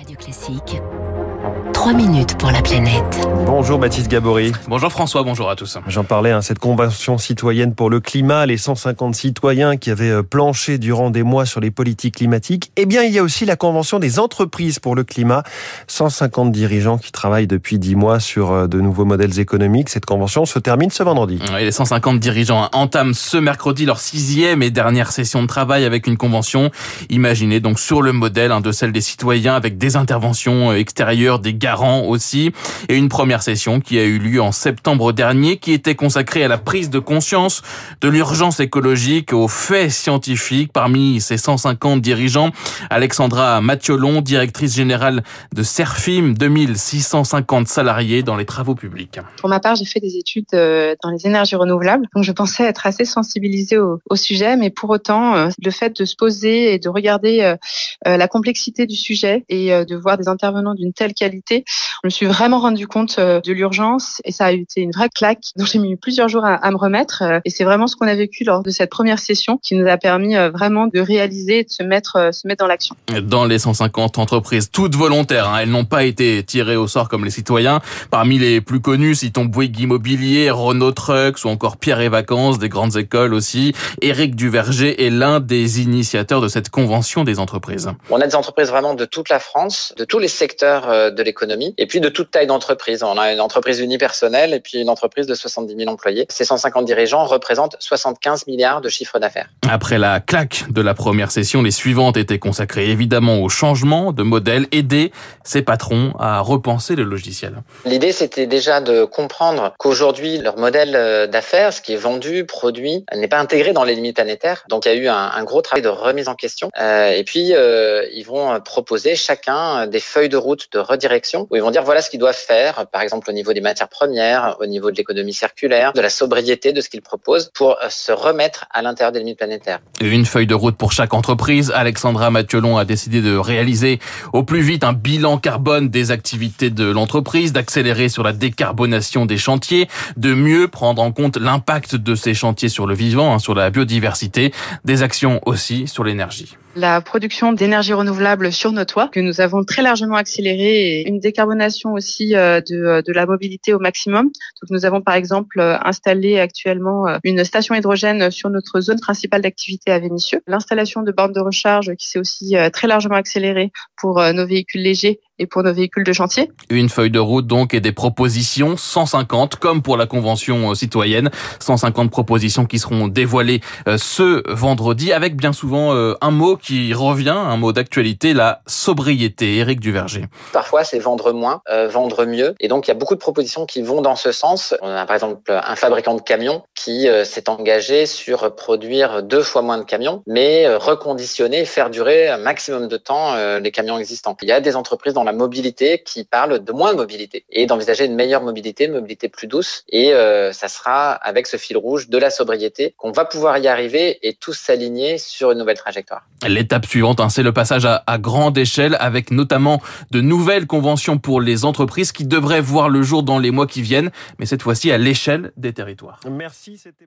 Radio Classique. 3 minutes pour la planète. Bonjour Baptiste Gabory. Bonjour François, bonjour à tous. J'en parlais, hein, cette convention citoyenne pour le climat, les 150 citoyens qui avaient euh, planché durant des mois sur les politiques climatiques. Eh bien, il y a aussi la convention des entreprises pour le climat. 150 dirigeants qui travaillent depuis 10 mois sur euh, de nouveaux modèles économiques. Cette convention se termine ce vendredi. Et les 150 dirigeants entament ce mercredi leur sixième et dernière session de travail avec une convention imaginée donc sur le modèle hein, de celle des citoyens avec des interventions euh, des garants aussi, et une première session qui a eu lieu en septembre dernier, qui était consacrée à la prise de conscience de l'urgence écologique, aux faits scientifiques. Parmi ces 150 dirigeants, Alexandra Mathiolon, directrice générale de Serfim, 2650 salariés dans les travaux publics. Pour ma part, j'ai fait des études euh, dans les énergies renouvelables, donc je pensais être assez sensibilisée au, au sujet, mais pour autant, euh, le fait de se poser et de regarder euh, la complexité du sujet et de voir des intervenants d'une telle qualité, je me suis vraiment rendu compte euh, de l'urgence et ça a été une vraie claque dont j'ai mis plusieurs jours à, me remettre. Euh, et c'est vraiment ce qu'on a vécu lors de cette première session qui nous a permis euh, vraiment de réaliser et de se mettre, se mettre dans l'action. Dans les 150 entreprises, toutes volontaires, hein, elles n'ont pas été tirées au sort comme les citoyens. Parmi les plus connus, citons Bouygues Immobilier, Renault Trucks ou encore Pierre et Vacances, des grandes écoles aussi. Éric Duverger est l'un des initiateurs de cette convention des entreprises. On a des entreprises vraiment de toute la France, de tous les secteurs de l'économie et puis de toute taille d'entreprise. On a une entreprise unipersonnelle et puis une entreprise de 70 000 employés. Ces 150 dirigeants représentent 75 milliards de chiffre d'affaires. Après la claque de la première session, les suivantes étaient consacrées évidemment au changement de modèle, aider ces patrons à repenser le logiciel. L'idée, c'était déjà de comprendre qu'aujourd'hui, leur modèle euh, d'affaires, ce qui est vendu, produit, n'est pas intégré dans les limites planétaires. Donc, il y a eu un, gros travail de remise en question. Euh, et puis, euh, ils vont proposer chacun des feuilles de route de redirection où ils vont dire voilà ce qu'ils doivent faire, par exemple au niveau des matières premières, au niveau de l'économie circulaire, de la sobriété de ce qu'ils proposent pour euh, se remettre à l'intérieur des limites planétaires. Une feuille de route pour chaque entreprise. Alexandra Mathiolon a décidé de réaliser au plus vite un bilan carbone des activités de l'entreprise, d'accélérer sur la décarbonation des chantiers, de mieux prendre en compte l'impact de ces chantiers sur le vivant, hein, sur la biodiversité, des actions aussi sur l'énergie la production d'énergie renouvelable sur nos toits, que nous avons très largement accéléré, et une décarbonation aussi euh, de, euh, de la mobilité au maximum. Nous avons par exemple euh, installé actuellement une station hydrogène sur notre zone principale d'activité à Vénissieux. L'installation de bornes de recharge qui s'est aussi très largement accélérée pour nos véhicules légers et pour nos véhicules de chantier. Une feuille de route donc et des propositions, 150 comme pour la convention citoyenne, 150 propositions qui seront dévoilées ce vendredi avec bien souvent un mot qui revient, un mot d'actualité, la sobriété. Éric Duverger. Parfois, c'est vendre moins, euh, vendre mieux. Et donc, il y a beaucoup de propositions qui vont dans ce sens. On a par exemple un fabricant de camions qui euh, s'est engagé sur produire deux fois moins de camions, mais euh, reconditionner et faire durer un maximum de temps les camions existants. Il y a des entreprises dans la mobilité qui parlent de moins de mobilité et d'envisager une meilleure mobilité, une mobilité plus douce. Et ça sera avec ce fil rouge de la sobriété qu'on va pouvoir y arriver et tous s'aligner sur une nouvelle trajectoire. L'étape suivante, hein, c'est le passage à, à, grande échelle avec notamment de nouvelles conventions pour les entreprises qui devraient voir le jour dans les mois qui viennent, mais cette fois-ci à l'échelle des territoires. Merci, c'était